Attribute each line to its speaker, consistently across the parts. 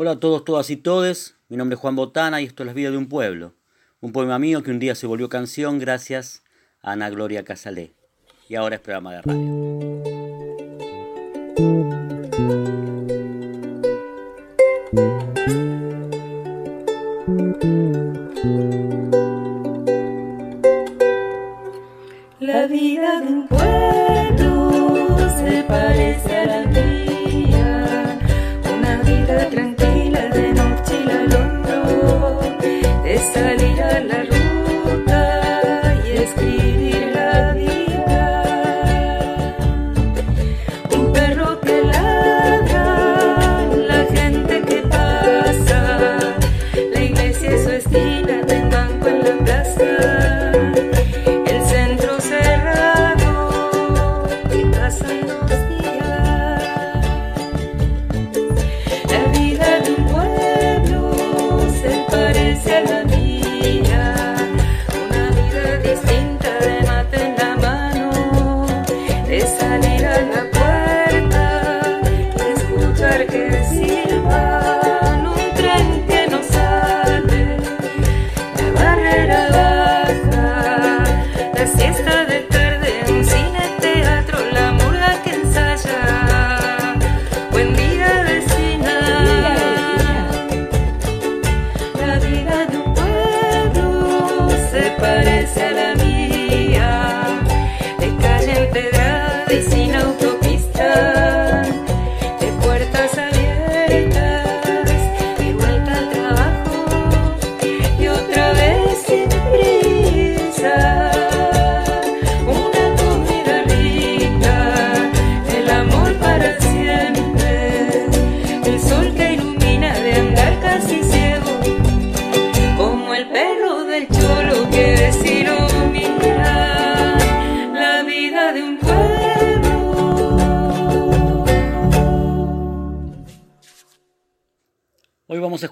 Speaker 1: Hola a todos, todas y todes. Mi nombre es Juan Botana y esto es La vida de un pueblo. Un poema mío que un día se volvió canción gracias a Ana Gloria Casalé. Y ahora es programa de radio.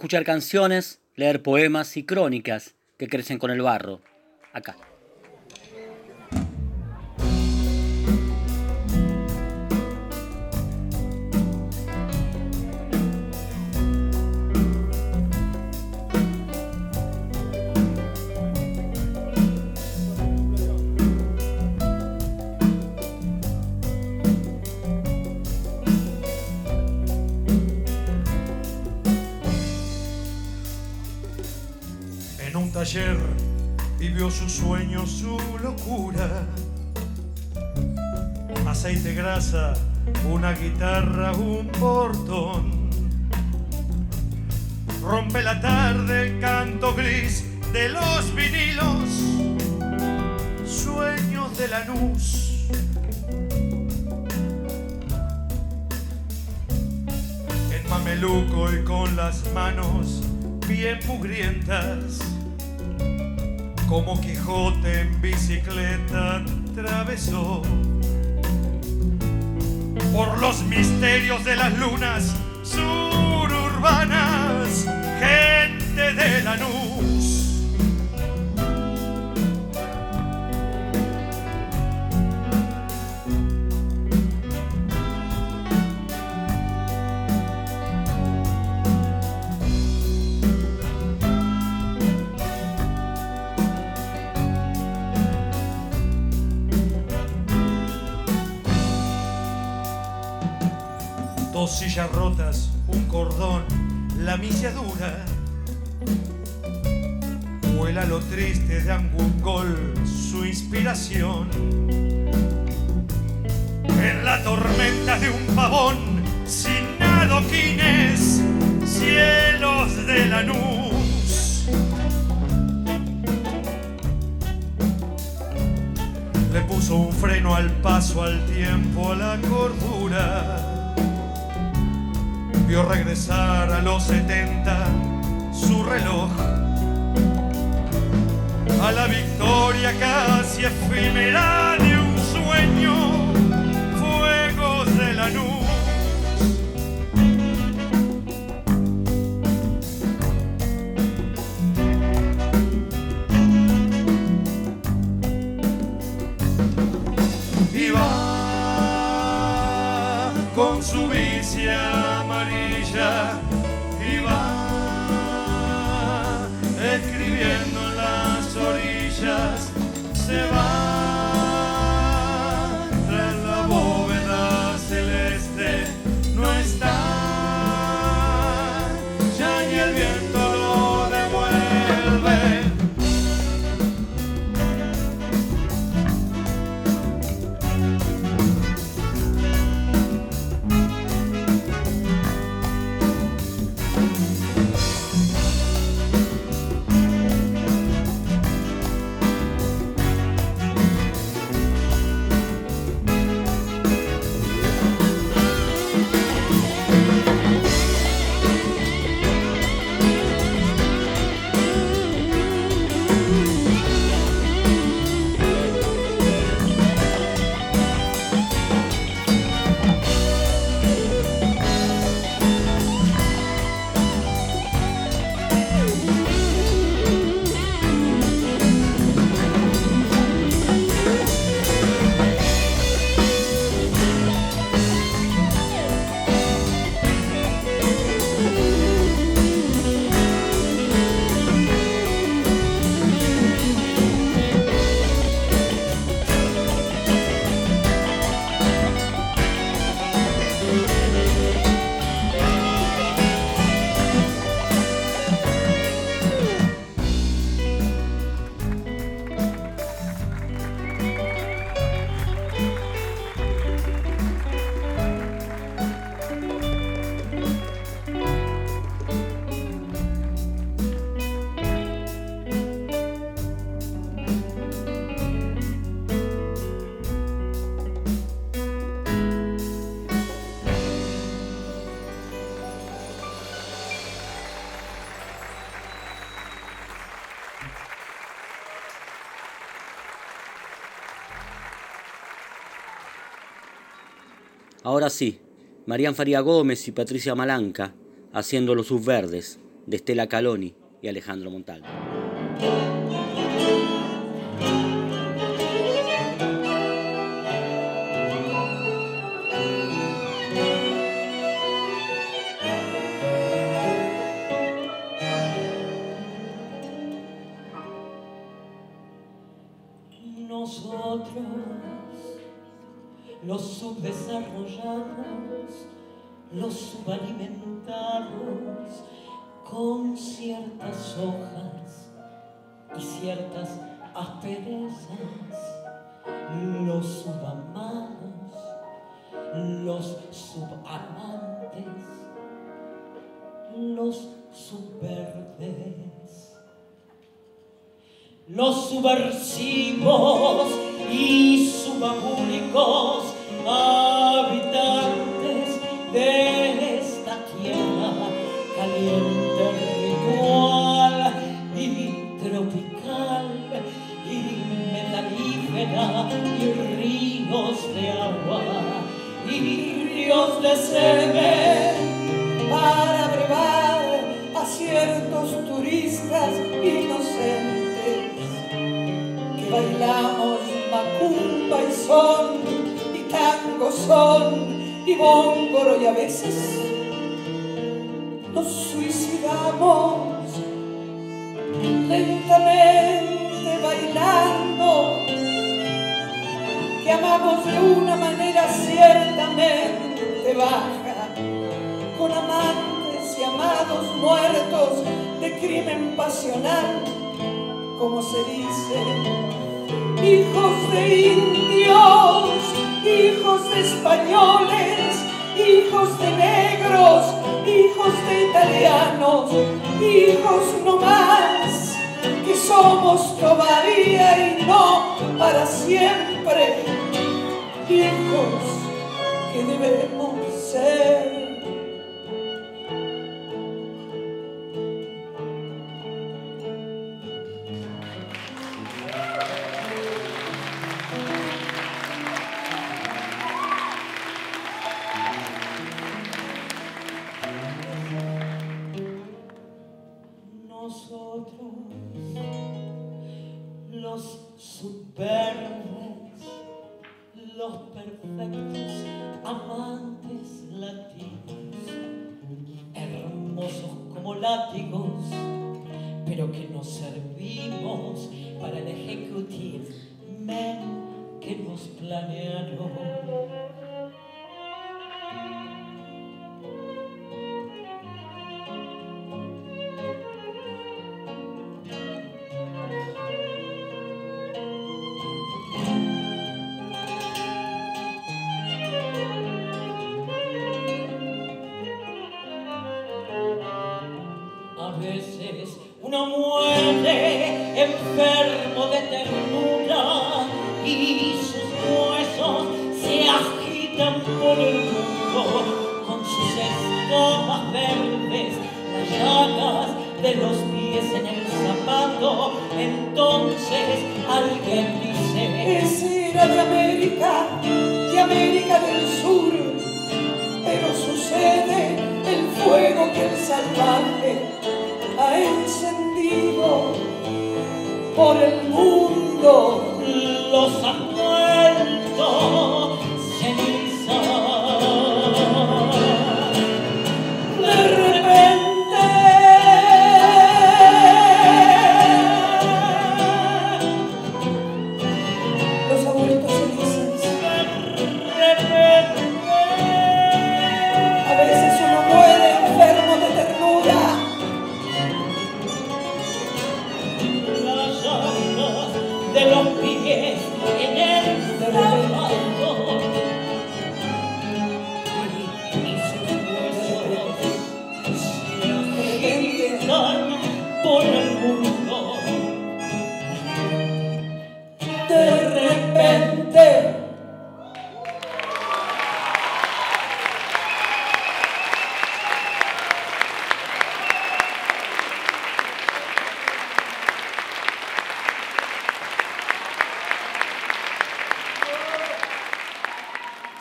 Speaker 2: Escuchar
Speaker 1: canciones, leer poemas y crónicas que crecen con el barro. Acá.
Speaker 3: Taller vivió su sueño, su locura. Aceite, grasa, una guitarra, un portón. Rompe la tarde el canto gris de los vinilos. Sueños de la luz. En mameluco y con las manos bien mugrientas. Como Quijote en bicicleta atravesó por los misterios de las lunas sururbanas, gente de Lanús. Sillas rotas, un cordón, la milla dura. Vuela lo triste de Angungol, su inspiración. En la tormenta de un pavón, sin adoquines, cielos de Lanús. Le puso un freno al paso, al tiempo, a la cordura vio regresar a los 70 su reloj. A la victoria casi efímera de un sueño fuegos de la va con su y va escribiendo
Speaker 2: Ahora sí, Marían Faría Gómez y Patricia Malanca haciendo Los Subverdes de Estela Caloni y Alejandro Montalvo.
Speaker 4: Los subalimentados, con ciertas hojas y ciertas asperezas, los subamados, los subamantes, los subverdes, los subversivos y subabúlicos habitantes de esta tierra caliente, ritual y tropical y metalífera y ríos de agua y ríos de semen para brevar a ciertos turistas inocentes que bailamos macumba y son tango son y bóngoro y a veces nos suicidamos lentamente bailando que amamos de una manera ciertamente baja con amantes y amados muertos de crimen pasional como se dice hijos de indios hijos de españoles, hijos de negros, hijos de italianos, hijos no más, que somos todavía y no para siempre, hijos que debemos ser.
Speaker 5: los perfectos amantes latinos, hermosos como látigos,
Speaker 6: pero que nos servimos para el ejecutir men que nos planearon.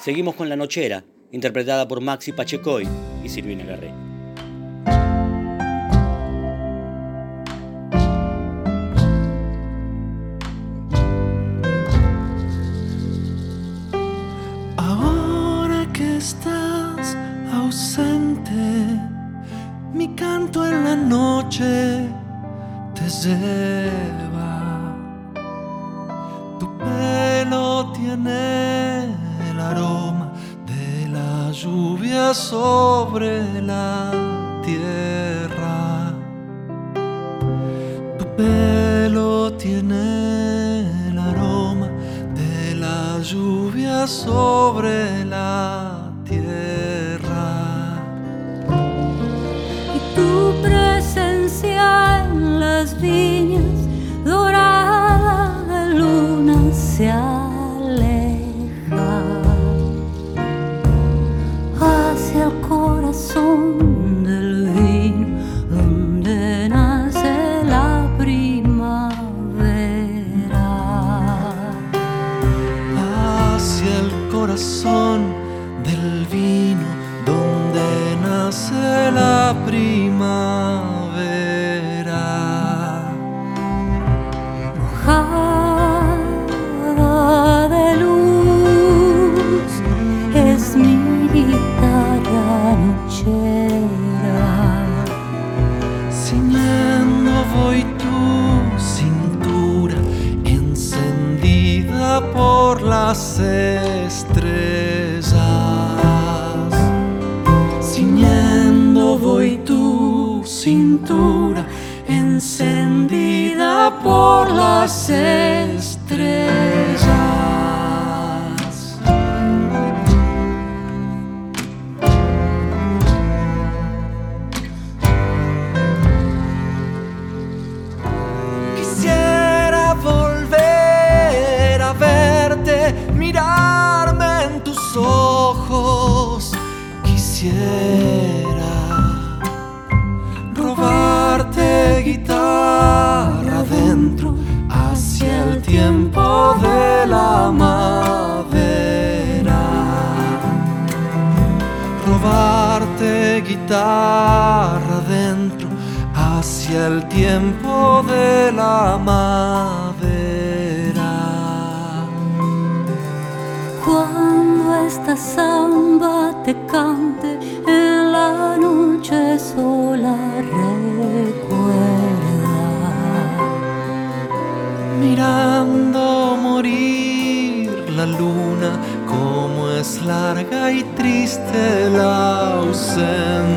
Speaker 6: Seguimos con La
Speaker 2: Nochera,
Speaker 6: interpretada por Maxi Pachecoy y Silvina Garré.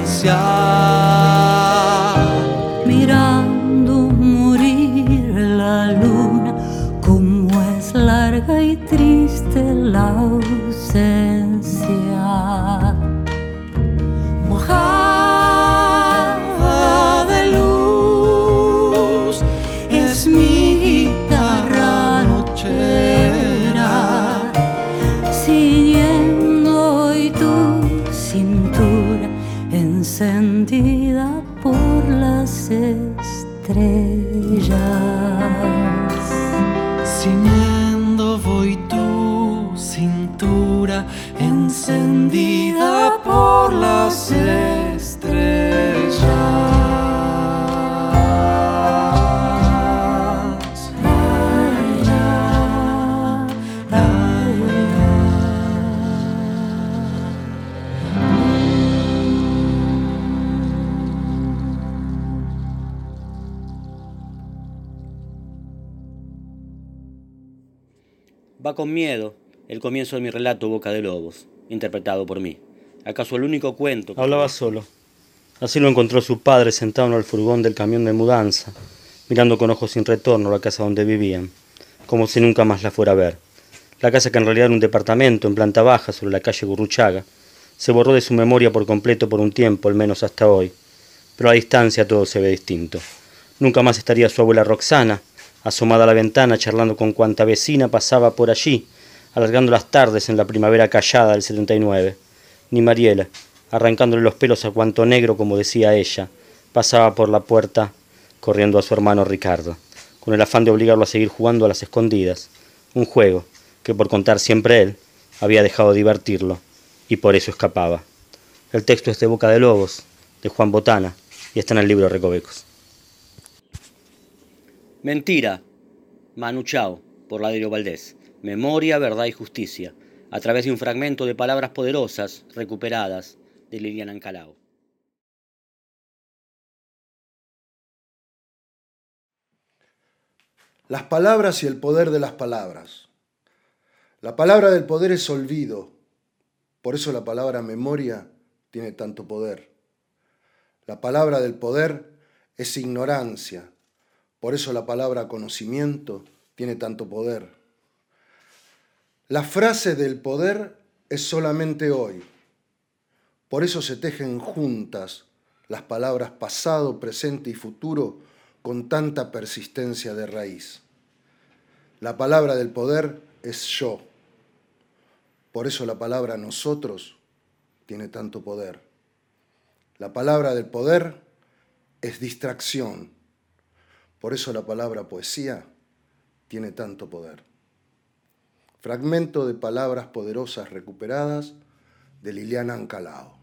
Speaker 5: distância. Con miedo el comienzo de mi relato Boca de Lobos, interpretado por mí. ¿Acaso el único cuento? que-
Speaker 7: Hablaba solo. Así lo encontró su padre sentado en el furgón del camión de mudanza, mirando con ojos sin retorno la casa donde vivían, como si nunca más la fuera a ver. La casa que en realidad era un departamento en planta baja sobre la calle Gurruchaga, se borró de su memoria por completo por un tiempo, al menos hasta hoy. Pero a distancia todo se ve distinto. Nunca más estaría su abuela Roxana, asomada a la ventana charlando con cuanta vecina pasaba por allí, alargando las tardes en la primavera callada del 79. Ni Mariela, arrancándole los pelos a cuanto negro, como decía ella, pasaba por la puerta corriendo a su hermano Ricardo, con el afán de obligarlo a seguir jugando a las escondidas, un juego que por contar siempre él había dejado de divertirlo y por eso escapaba. El texto es de Boca de Lobos, de Juan Botana, y está en el libro Recovecos.
Speaker 2: Mentira, Manu Chao, por Laderio Valdés. Memoria, verdad y justicia, a través de un fragmento de palabras poderosas recuperadas de Liliana Ancalao.
Speaker 8: Las palabras y el poder de las palabras. La palabra del poder es olvido, por eso la palabra memoria tiene tanto poder. La palabra del poder es ignorancia, por eso la palabra conocimiento tiene tanto poder. La frase del poder es solamente hoy, por eso se tejen juntas las palabras pasado, presente y futuro con tanta persistencia de raíz. La palabra del poder es yo. Por eso la palabra nosotros tiene tanto poder. La palabra del poder es distracción. Por eso la palabra poesía tiene tanto poder. Fragmento de palabras poderosas recuperadas de Liliana Ancalao.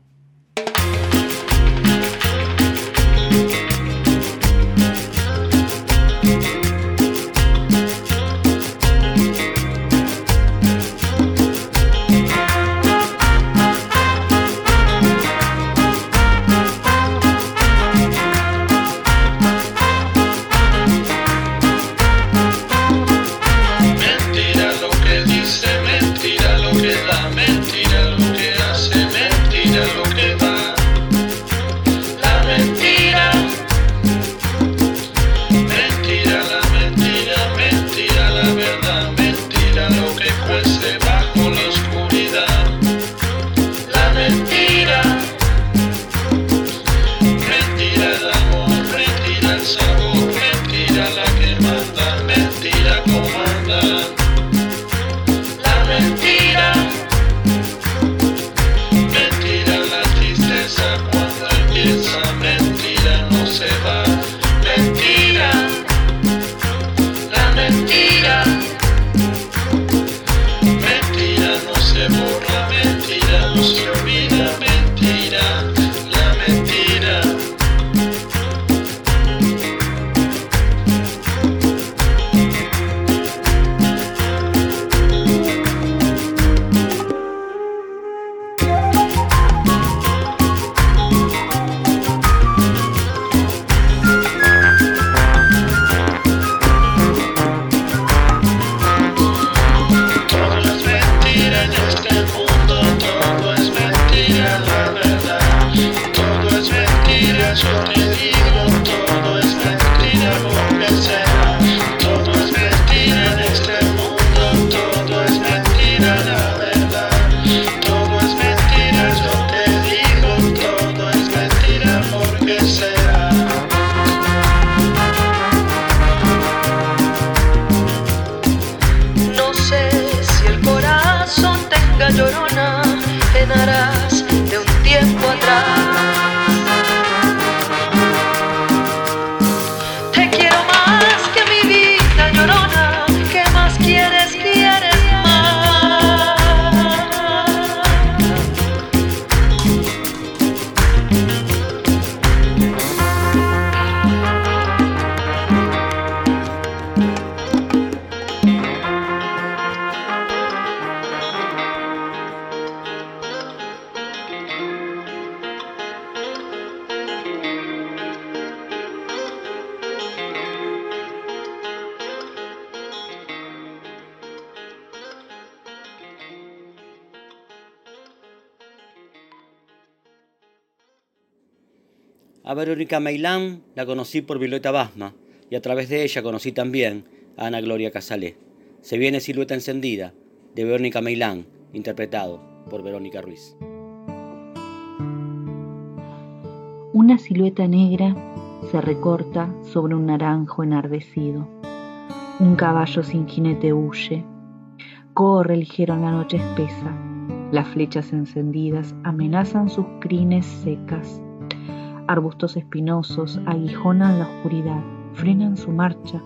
Speaker 2: Verónica Meilán la conocí por Violeta Basma y a través de ella conocí también a Ana Gloria Casalé. Se viene Silueta Encendida de Verónica Meilán, interpretado por Verónica Ruiz.
Speaker 9: Una silueta negra se recorta sobre un naranjo enardecido. Un caballo sin jinete huye. Corre ligero en la noche espesa. Las flechas encendidas amenazan sus crines secas. Arbustos espinosos aguijonan la oscuridad, frenan su marcha.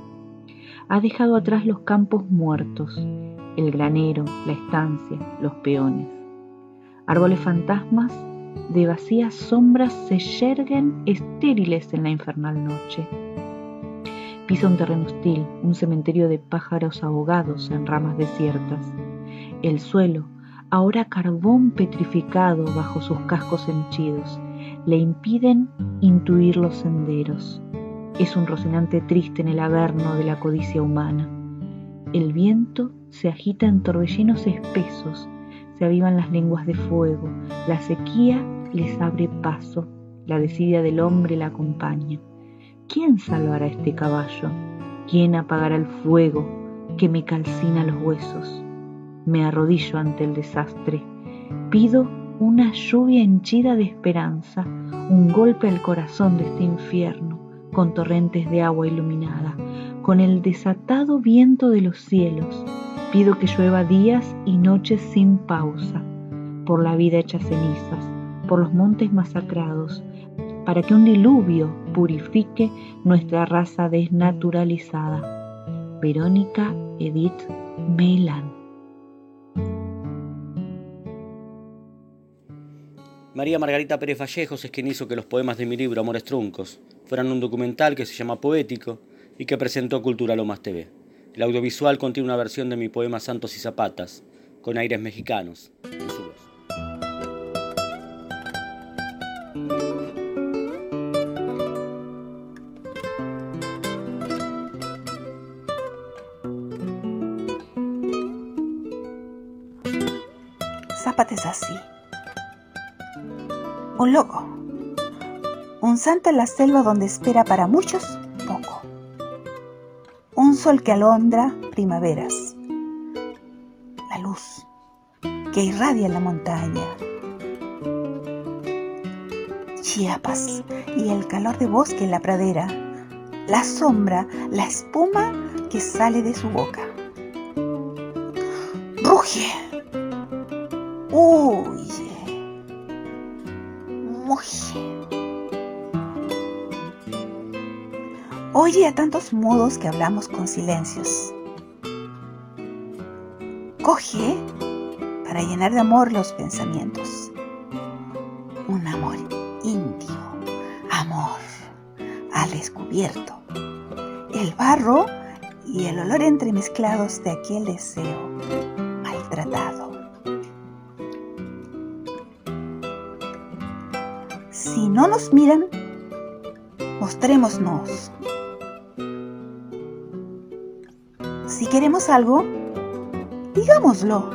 Speaker 9: Ha dejado atrás los campos muertos, el granero, la estancia, los peones. Árboles fantasmas de vacías sombras se yerguen estériles en la infernal noche. Pisa un terreno hostil, un cementerio de pájaros ahogados en ramas desiertas. El suelo, ahora carbón petrificado bajo sus cascos henchidos, le impiden intuir los senderos. Es un rocinante triste en el averno de la codicia humana. El viento se agita en torbellinos espesos, se avivan las lenguas de fuego, la sequía les abre paso, la desidia del hombre la acompaña. ¿Quién salvará este caballo? ¿Quién apagará el fuego que me calcina los huesos? Me arrodillo ante el desastre, pido una lluvia henchida de esperanza, un golpe al corazón de este infierno, con torrentes de agua iluminada, con el desatado viento de los cielos. Pido que llueva días y noches sin pausa, por la vida hecha cenizas, por los montes masacrados, para que un diluvio purifique nuestra raza desnaturalizada. Verónica Edith Meilán.
Speaker 2: María Margarita Pérez Vallejos es quien hizo que los poemas de mi libro Amores Truncos fueran un documental que se llama Poético y que presentó Cultura Lomas TV. El audiovisual contiene una versión de mi poema Santos y Zapatas, con aires mexicanos, en su voz.
Speaker 10: Zapata es así. Un loco. Un santo en la selva donde espera para muchos poco. Un sol que alondra primaveras. La luz que irradia la montaña. Chiapas y el calor de bosque en la pradera. La sombra, la espuma que sale de su boca. Oye a tantos modos que hablamos con silencios. Coge para llenar de amor los pensamientos. Un amor íntimo, amor al descubierto. El barro y el olor entremezclados de aquel deseo maltratado. Si no nos miran, mostrémonos. Queremos algo, digámoslo.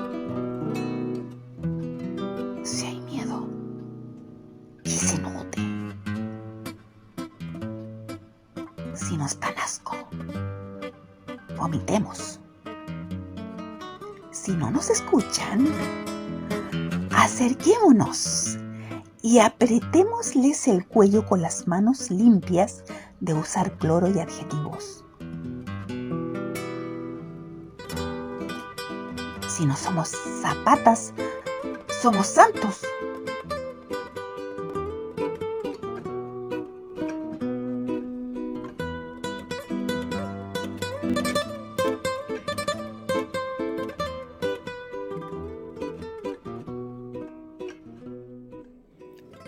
Speaker 10: Si hay miedo, que se note. Si nos dan asco, vomitemos. Si no nos escuchan, acerquémonos y apretémosles el cuello con las manos limpias de usar cloro y adjetivos. Si no somos zapatas, somos santos.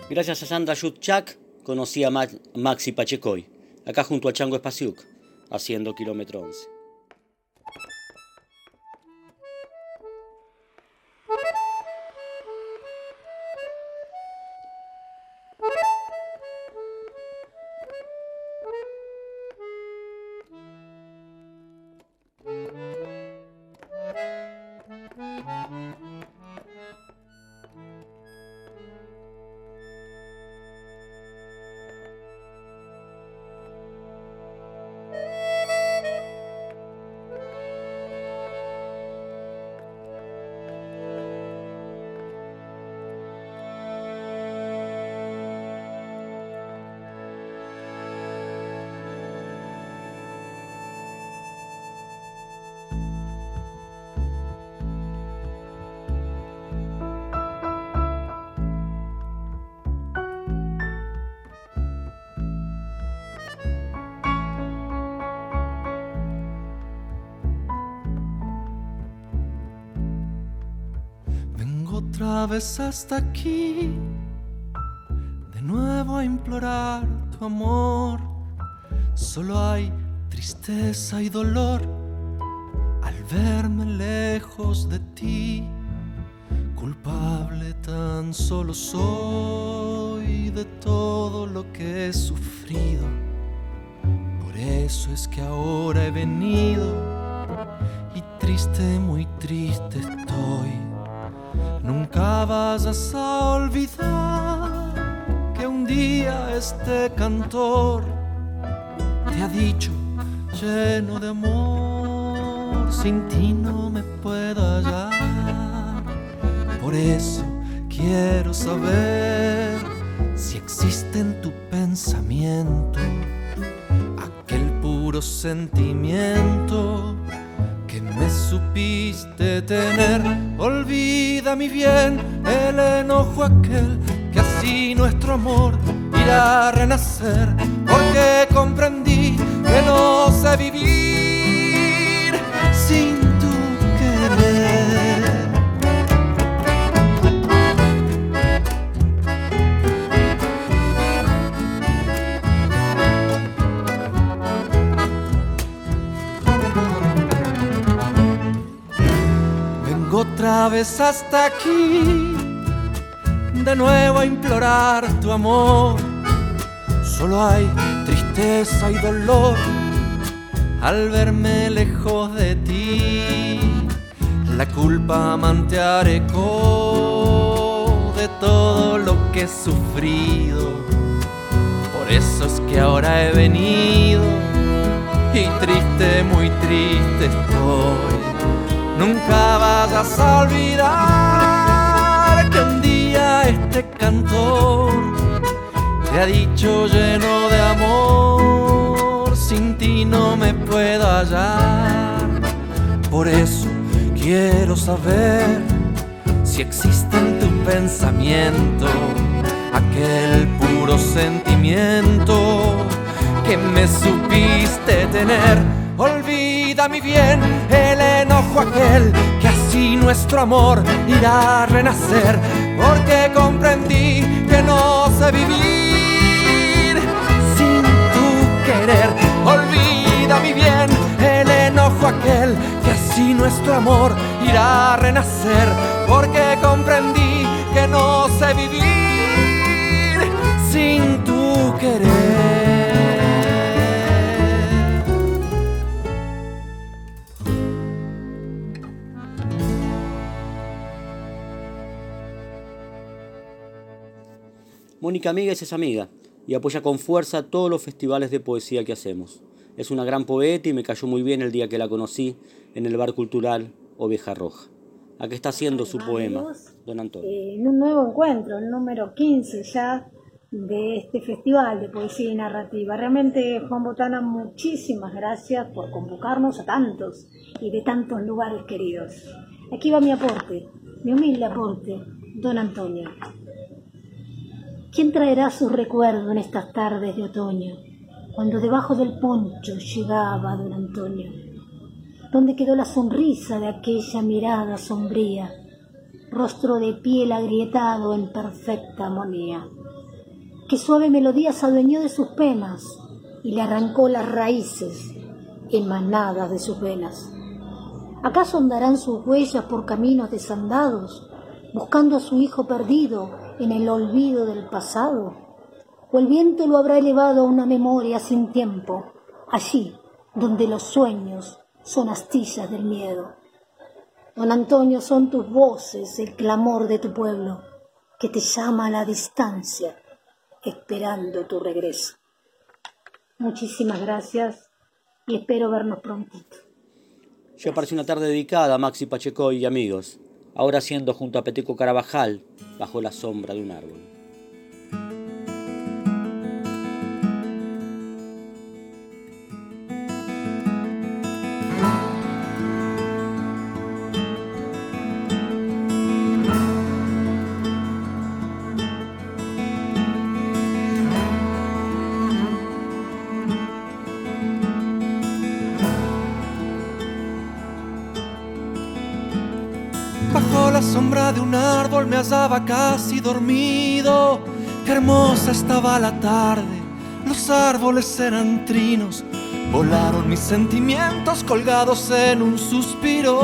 Speaker 2: Gracias a Sandra Jutchak conocí a Ma- Maxi Pachecoy, acá junto a Chango Espasiuk, haciendo kilómetro 11.
Speaker 6: Otra vez hasta aquí, de nuevo a implorar tu amor. Solo hay tristeza y dolor al verme lejos de ti. Culpable tan solo soy de todo lo que he sufrido. Por eso es que ahora he venido y triste, muy triste estoy. Nunca vayas a olvidar que un día este cantor te ha dicho lleno de amor, sin ti no me puedo hallar. Por eso quiero saber si existe en tu pensamiento aquel puro sentimiento me supiste tener. Olvida mi bien el enojo aquel que así nuestro amor irá a renacer, porque comprendí que no sé vivir Vez hasta aquí, de nuevo a implorar tu amor. Solo hay tristeza y dolor al verme lejos de ti. La culpa mantearé de todo lo que he sufrido. Por eso es que ahora he venido y triste, muy triste estoy. Nunca vayas a olvidar que un día este cantor te ha dicho lleno de amor, sin ti no me puedo hallar. Por eso quiero saber si existe en tu pensamiento aquel puro sentimiento que me supiste tener. Olvida mi bien el enojo aquel que así nuestro amor irá a renacer, porque comprendí que no sé vivir sin tu querer. Olvida mi bien el enojo aquel que así nuestro amor irá a renacer, porque comprendí que no sé vivir sin tu querer.
Speaker 2: Mónica Míguez es amiga y apoya con fuerza todos los festivales de poesía que hacemos. Es una gran poeta y me cayó muy bien el día que la conocí en el bar cultural Oveja Roja. ¿A qué está haciendo su poema, don Antonio?
Speaker 11: Eh, en un nuevo encuentro, el número 15 ya de este festival de poesía y narrativa. Realmente, Juan Botana, muchísimas gracias por convocarnos a tantos y de tantos lugares queridos. Aquí va mi aporte, mi humilde aporte, don Antonio. ¿Quién traerá sus recuerdos en estas tardes de otoño, cuando debajo del poncho llegaba don Antonio? ¿Dónde quedó la sonrisa de aquella mirada sombría, rostro de piel agrietado en perfecta armonía? ¿Qué suave melodía se de sus penas y le arrancó las raíces emanadas de sus venas? ¿Acaso andarán sus huellas por caminos desandados, buscando a su hijo perdido en el olvido del pasado? ¿O el viento lo habrá elevado a una memoria sin tiempo, allí donde los sueños son astillas del miedo? Don Antonio, son tus voces el clamor de tu pueblo, que te llama a la distancia, esperando tu regreso. Muchísimas gracias y espero vernos prontito.
Speaker 2: Ya apareció una tarde dedicada Maxi Pacheco y amigos, ahora siendo junto a Peteco Carabajal, bajo la sombra de un árbol.
Speaker 6: De un árbol me hallaba casi dormido. Qué hermosa estaba la tarde, los árboles eran trinos. Volaron mis sentimientos colgados en un suspiro.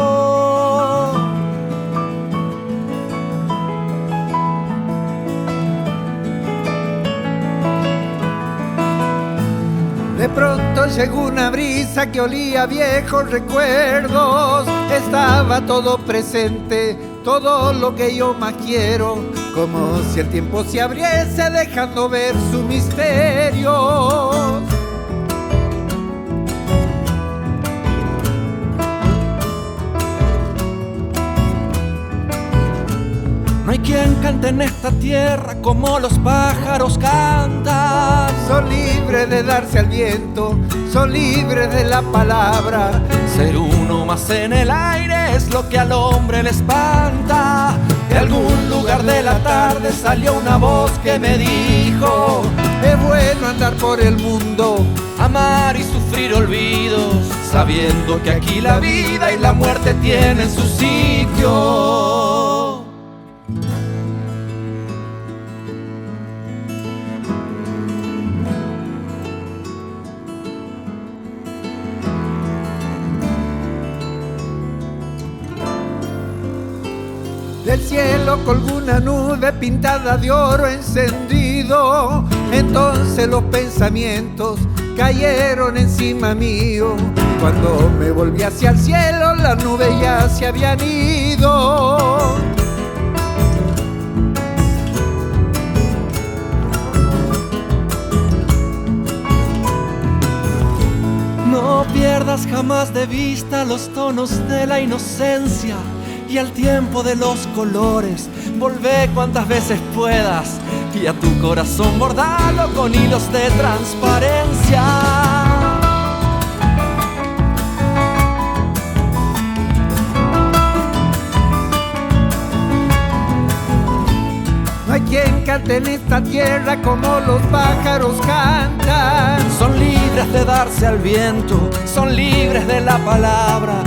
Speaker 12: De pronto llegó una brisa que olía a viejos recuerdos. Estaba todo presente, todo lo que yo más quiero. Como si el tiempo se abriese dejando ver su misterio.
Speaker 6: No hay quien cante en esta tierra como los pájaros cantan.
Speaker 12: Son libres de darse al viento, son libres de la palabra.
Speaker 6: Ser uno más en el aire es lo que al hombre le espanta. De algún lugar de la tarde salió una voz que me dijo:
Speaker 12: Es bueno andar por el mundo,
Speaker 6: amar y sufrir olvidos, sabiendo que aquí la vida y la muerte tienen su sitio.
Speaker 12: Del cielo colgó una nube pintada de oro encendido. Entonces los pensamientos cayeron encima mío. Cuando me volví hacia el cielo, las nubes ya se habían ido.
Speaker 6: No pierdas jamás de vista los tonos de la inocencia y al tiempo de los colores. Volvé cuantas veces puedas y a tu corazón bordalo con hilos de transparencia.
Speaker 12: No hay quien cante en esta tierra como los pájaros cantan.
Speaker 6: Son libres de darse al viento, son libres de la palabra.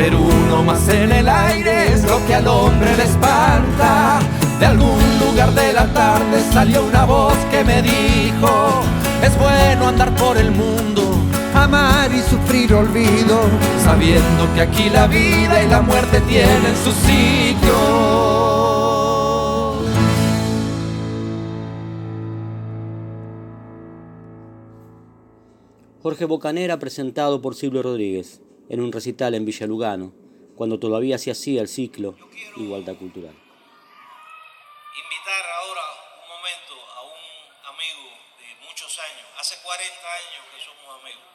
Speaker 6: Ser uno más en el aire es lo que al hombre le espanta. De algún lugar de la tarde salió una voz que me dijo, es bueno andar por el mundo,
Speaker 12: amar y sufrir olvido,
Speaker 6: sabiendo que aquí la vida y la muerte tienen su sitio.
Speaker 2: Jorge Bocanera presentado por Silvio Rodríguez en un recital en Villa Lugano, cuando todavía se hacía el ciclo Igualdad Cultural.
Speaker 13: Invitar ahora un momento a un amigo de muchos años, hace 40 años que somos amigos,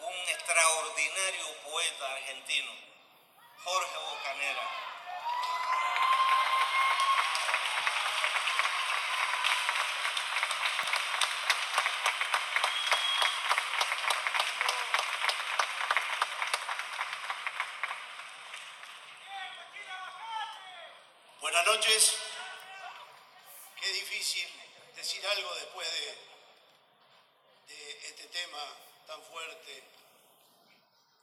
Speaker 13: un extraordinario poeta argentino, Jorge Bocanera. Buenas noches. Qué difícil decir algo después de, de este tema tan fuerte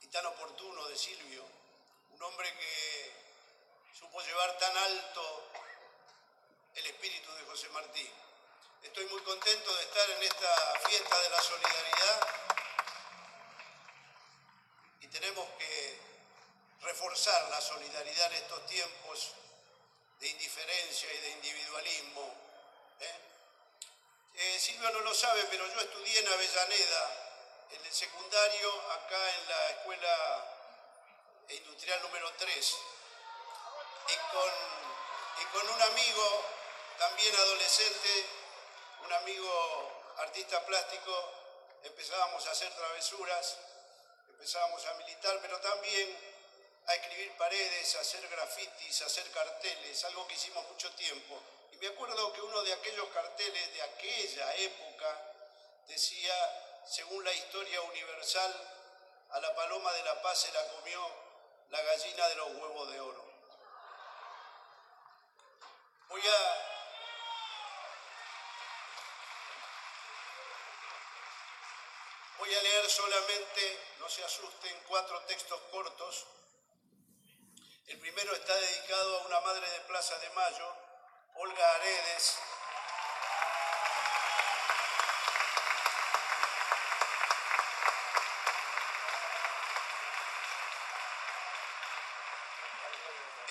Speaker 13: y tan oportuno de Silvio. Un hombre que supo llevar tan alto el espíritu de José Martí. Estoy muy contento de estar en esta fiesta de la solidaridad y tenemos que reforzar la solidaridad en estos tiempos de indiferencia y de individualismo. ¿eh? Eh, Silvio no lo sabe, pero yo estudié en Avellaneda, en el secundario, acá en la escuela industrial número 3, y con, y con un amigo también adolescente, un amigo artista plástico, empezábamos a hacer travesuras, empezábamos a militar, pero también a escribir paredes, a hacer grafitis, a hacer carteles, algo que hicimos mucho tiempo. Y me acuerdo que uno de aquellos carteles de aquella época decía, según la historia universal, a la paloma de la paz se la comió la gallina de los huevos de oro. Voy a... Voy a leer solamente, no se asusten, cuatro textos cortos El primero está dedicado a una madre de Plaza de Mayo, Olga Aredes.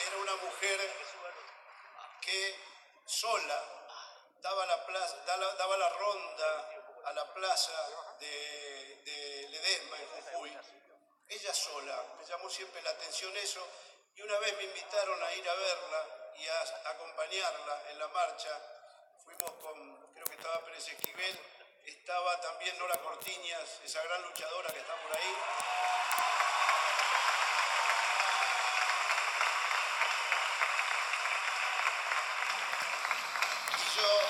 Speaker 13: Era una mujer que sola daba la, ronda a la plaza de, de Ledesma en Jujuy. Ella sola, me llamó siempre la atención eso y una vez me invitaron a ir a verla y a acompañarla en la marcha. Fuimos con, creo que estaba Pérez Esquivel, estaba también Nora Cortiñas, esa gran luchadora que está por ahí. Y yo,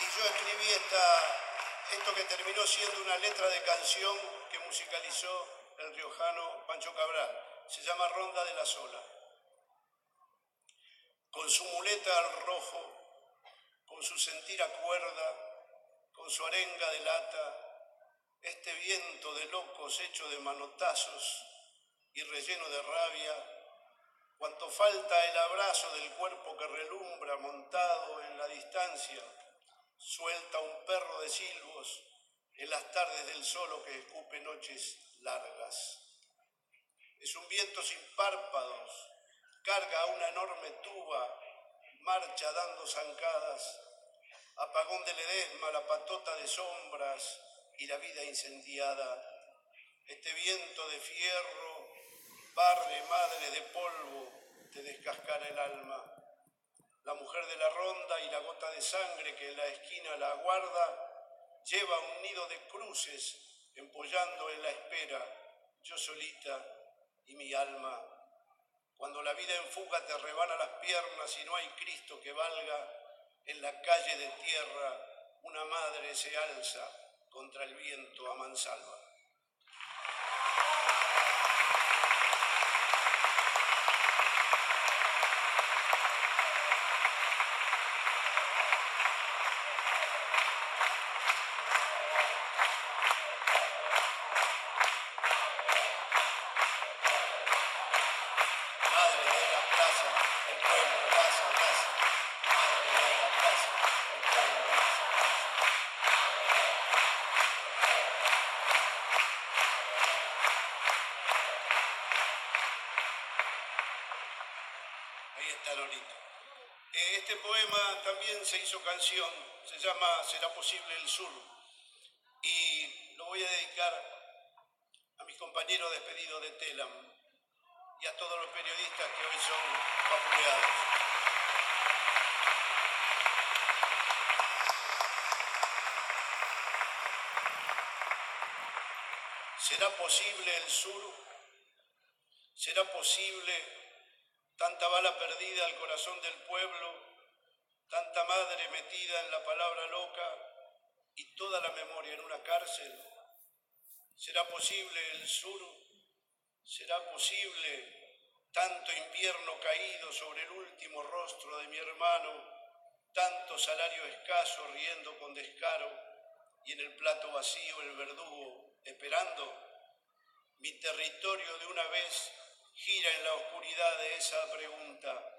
Speaker 13: y yo escribí esta, esto que terminó siendo una letra de canción que musicalizó el riojano Pancho Cabral. Se llama Ronda de la Sola. Con su muleta al rojo, con su sentir a cuerda, con su arenga de lata, este viento de locos hecho de manotazos y relleno de rabia, cuanto falta el abrazo del cuerpo que relumbra montado en la distancia, suelta un perro de silbos en las tardes del solo que escupe noches largas. Es un viento sin párpados, carga una enorme tuba, marcha dando zancadas, apagón de ledesma, la patota de sombras y la vida incendiada. Este viento de fierro, barre madre de polvo, te descascara el alma. La mujer de la ronda y la gota de sangre que en la esquina la aguarda, lleva un nido de cruces empollando en la espera, yo solita y mi alma. Cuando la vida en fuga te rebana las piernas y no hay Cristo que valga, en la calle de tierra una madre se alza contra el viento a mansalva. Se hizo canción, se llama Será posible el sur. Y lo voy a dedicar a mis compañeros despedidos de Telam y a todos los periodistas que hoy son vapuleados. ¿Será posible el sur? ¿Será posible tanta bala perdida al corazón del pueblo, tanta madre metida en la palabra loca y toda la memoria en una cárcel? ¿Será posible el sur? ¿Será posible tanto invierno caído sobre el último rostro de mi hermano, tanto salario escaso riendo con descaro y en el plato vacío el verdugo esperando? Mi territorio de una vez gira en la oscuridad de esa pregunta.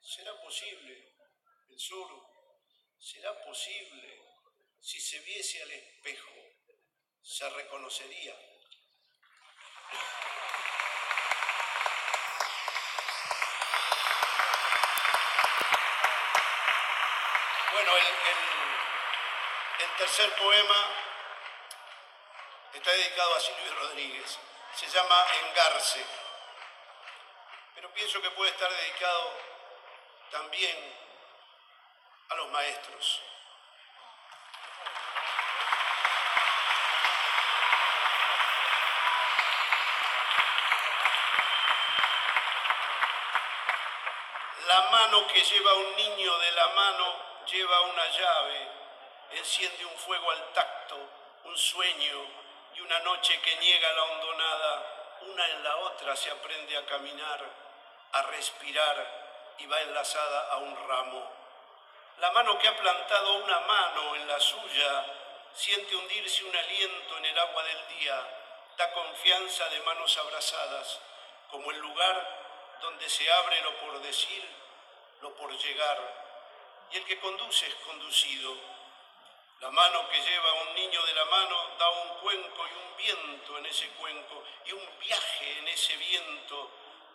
Speaker 13: ¿Será posible el sur? ¿Será posible si se viese al espejo? ¿Se reconocería? Bueno, el, tercer poema está dedicado a Silvio Rodríguez. Se llama Engarce. Pero pienso que puede estar dedicado también a los maestros. La mano que lleva un niño de la mano lleva una llave, enciende un fuego al tacto, un sueño y una noche que niega la hondonada, una en la otra se aprende a caminar, a respirar y va enlazada a un ramo. La mano que ha plantado una mano en la suya siente hundirse un aliento en el agua del día, da confianza de manos abrazadas, como el lugar donde se abre lo por decir, lo por llegar, y el que conduce es conducido. La mano que lleva a un niño de la mano da un cuenco y un viento en ese cuenco, y un viaje en ese viento,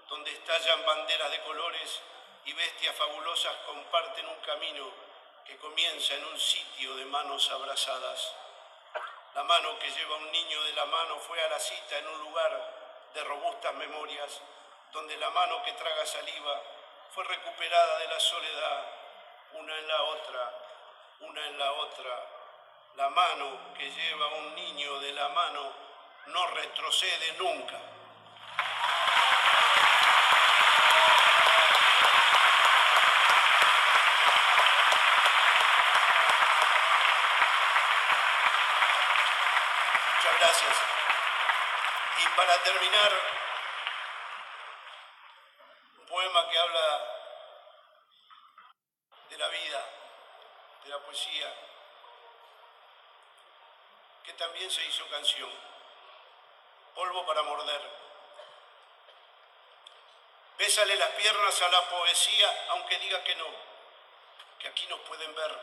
Speaker 13: donde estallan banderas de colores y bestias fabulosas comparten un camino que comienza en un sitio de manos abrazadas. La mano que lleva un niño de la mano fue a la cita en un lugar de robustas memorias, donde la mano que traga saliva fue recuperada de la soledad, una en la otra, una en la otra. La mano que lleva un niño de la mano no retrocede nunca. Muchas gracias. Y para terminar, un poema que habla de la vida, de la poesía, que también se hizo canción. Polvo para morder. Bésale las piernas a la poesía, aunque diga que no, que aquí nos pueden ver.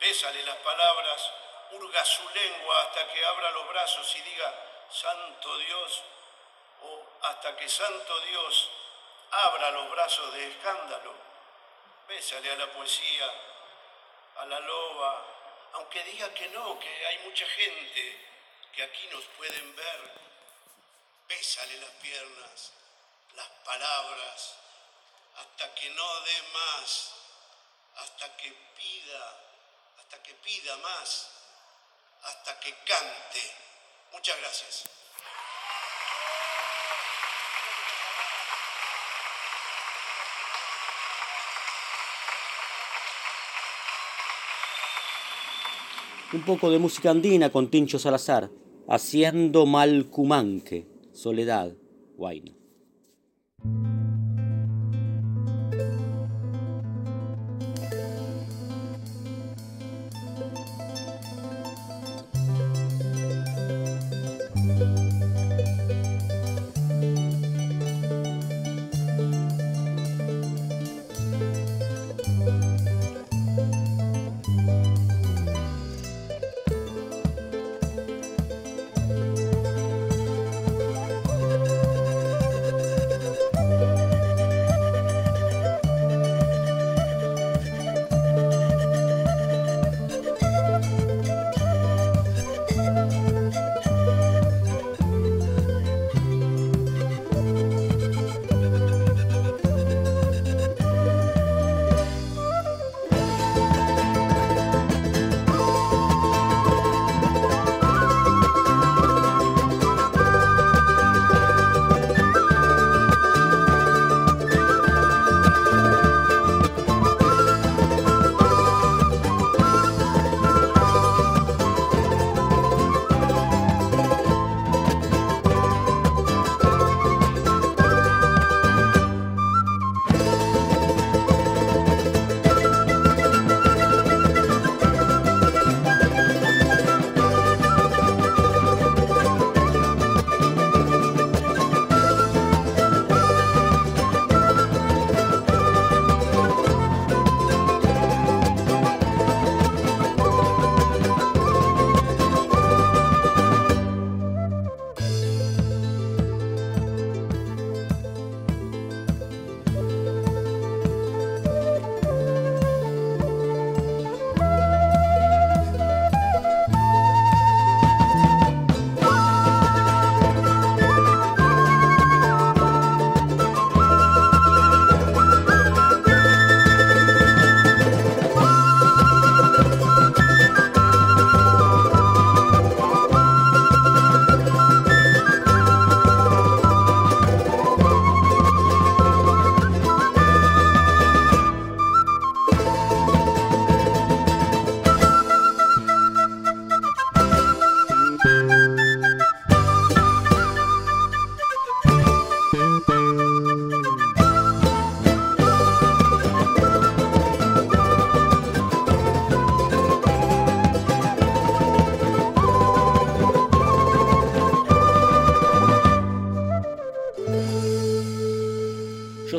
Speaker 13: Bésale las palabras, hurga su lengua hasta que abra los brazos y diga, Santo Dios, o hasta que Santo Dios abra los brazos de escándalo. Bésale a la poesía, a la loba, aunque diga que no, que hay mucha gente que aquí nos pueden ver. Bésale las piernas, las palabras, hasta que no dé más, hasta que pida, hasta que pida más, hasta que cante. Muchas gracias.
Speaker 2: Un poco de música andina con Tincho Salazar, haciendo Malcumanque, Soledad, Guayna.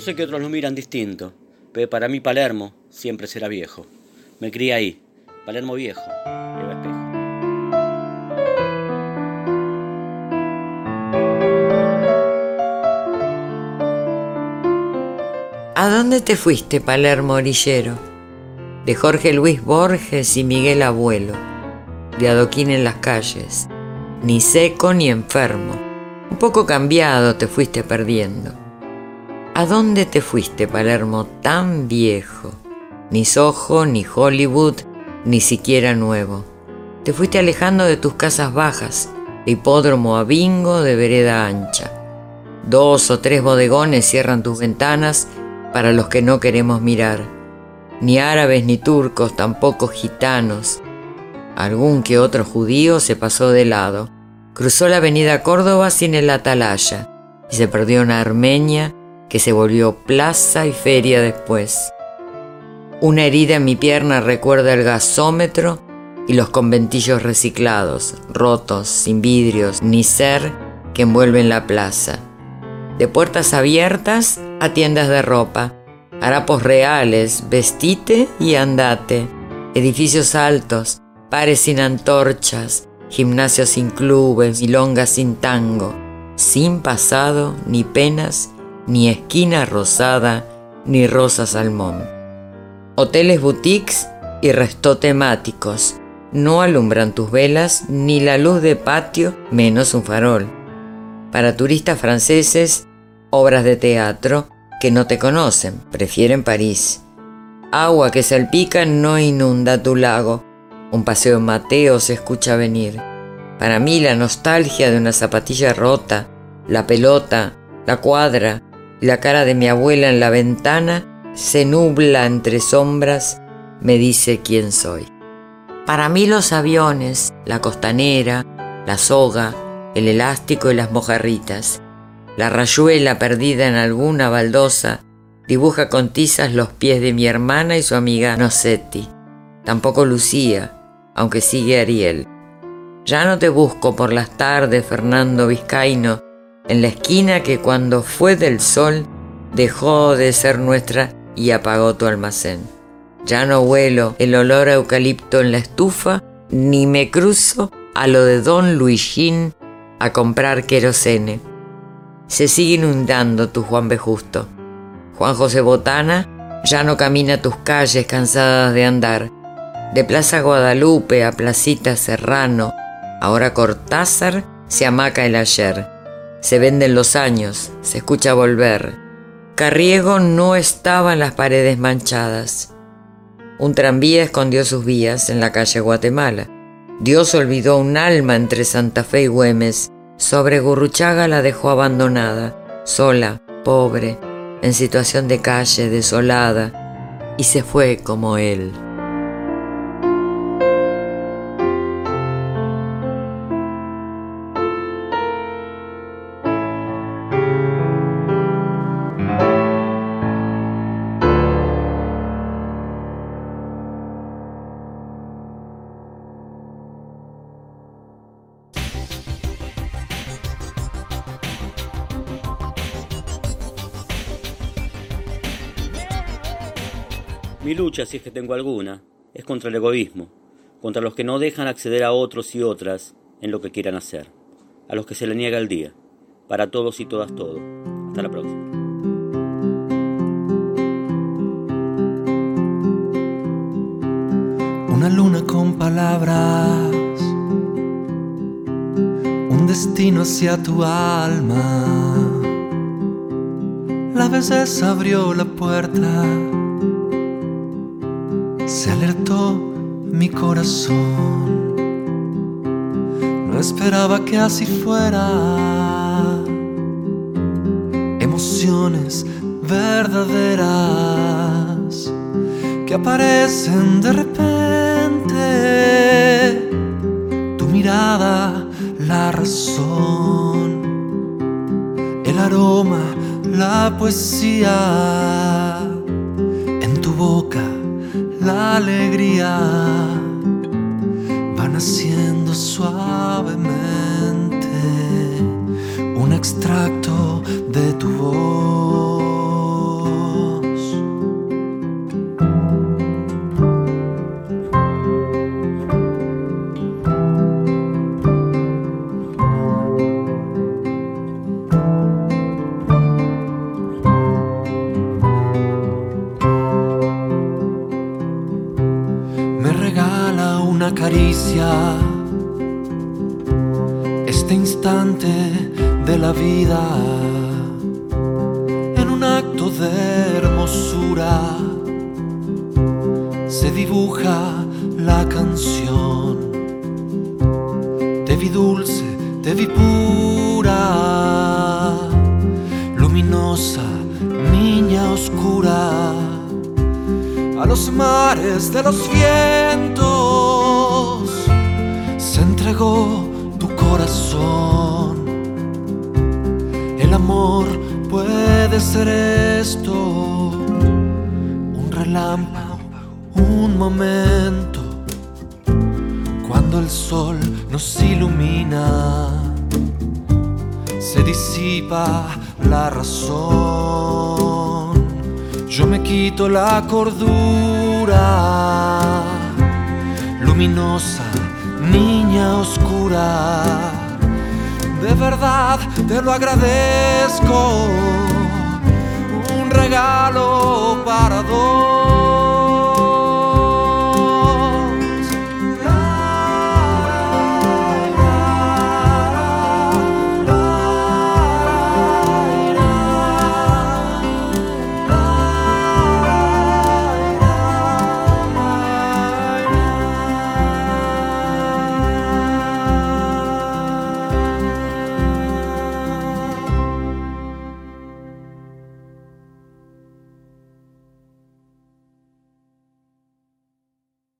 Speaker 2: Sé que otros lo miran distinto, pero para mí Palermo siempre será viejo. Me crié ahí, Palermo viejo, Eva Espejo.
Speaker 14: ¿A dónde te fuiste, Palermo Orillero? De Jorge Luis Borges y Miguel Abuelo, de adoquín en las calles, ni seco ni enfermo, un poco cambiado te fuiste perdiendo. ¿A dónde te fuiste, Palermo, tan viejo? Ni Soho, ni Hollywood, ni siquiera nuevo. Te fuiste alejando de tus casas bajas, de hipódromo a bingo, de vereda ancha. Dos o tres bodegones cierran tus ventanas para los que no queremos mirar. Ni árabes ni turcos, tampoco gitanos. Algún que otro judío se pasó de lado, cruzó la avenida Córdoba sin el atalaya y se perdió en Armenia que se volvió plaza y feria después. Una herida en mi pierna recuerda el gasómetro y los conventillos reciclados, rotos, sin vidrios, ni ser que envuelven la plaza de puertas abiertas a tiendas de ropa, harapos reales, vestite y andate, edificios altos, pares sin antorchas, gimnasios sin clubes, milongas sin tango, sin pasado, ni penas, ni esquina rosada, ni rosa salmón. Hoteles boutiques y resto temáticos, no alumbran tus velas ni la luz de patio, menos un farol para turistas franceses, obras de teatro que no te conocen, prefieren París. Agua que salpica no inunda tu lago. Un paseo Mateo se escucha venir. Para mí la nostalgia de una zapatilla rota, la pelota, la cuadra la cara de mi abuela en la ventana se nubla entre sombras, me dice quién soy. Para mí los aviones, la costanera, la soga, el elástico y las mojarritas. La rayuela perdida en alguna baldosa dibuja con tizas los pies de mi hermana y su amiga Nocetti. Tampoco Lucía, aunque sigue Ariel. Ya no te busco por las tardes, Fernando Vizcaíno, en la esquina que cuando fue del sol dejó de ser nuestra y apagó tu almacén. Ya no huelo el olor a eucalipto en la estufa, ni me cruzo a lo de Don Luigín a comprar querosene. Se sigue inundando tu Juan B. Justo. Juan José Botana ya no camina tus calles cansadas de andar. De Plaza Guadalupe a Placita Serrano, ahora Cortázar se amaca el ayer. Se venden los años, se escucha volver. Carriego no estaba en las paredes manchadas. Un tranvía escondió sus vías en la calle Guatemala. Dios olvidó un alma entre Santa Fe y Güemes. Sobre Gurruchaga la dejó abandonada, sola, pobre, en situación de calle, desolada, y se fue como él.
Speaker 2: Mi lucha, si es que tengo alguna, es contra el egoísmo, contra los que no dejan acceder a otros y otras en lo que quieran hacer, a los que se le niega el día, para todos y todas todo. Hasta la próxima.
Speaker 6: Una luna con palabras, un destino hacia tu alma. La veces abrió la puerta se alertó mi corazón. No esperaba que así fuera. Emociones verdaderas que aparecen de repente. Tu mirada, la razón, el aroma, la poesía en tu boca la alegría va naciendo suavemente un extracto de tu voz. Este instante de la vida en un acto de hermosura. Se dibuja la canción. Te vi dulce te vi pura luminosa niña oscura. A los mares de los vientos se entregó corazón. El amor puede ser esto, un relámpago, un momento, cuando el sol nos ilumina, se disipa la razón. Yo me quito la cordura, luminosa, niña oscura. De verdad te lo agradezco, un regalo para dos.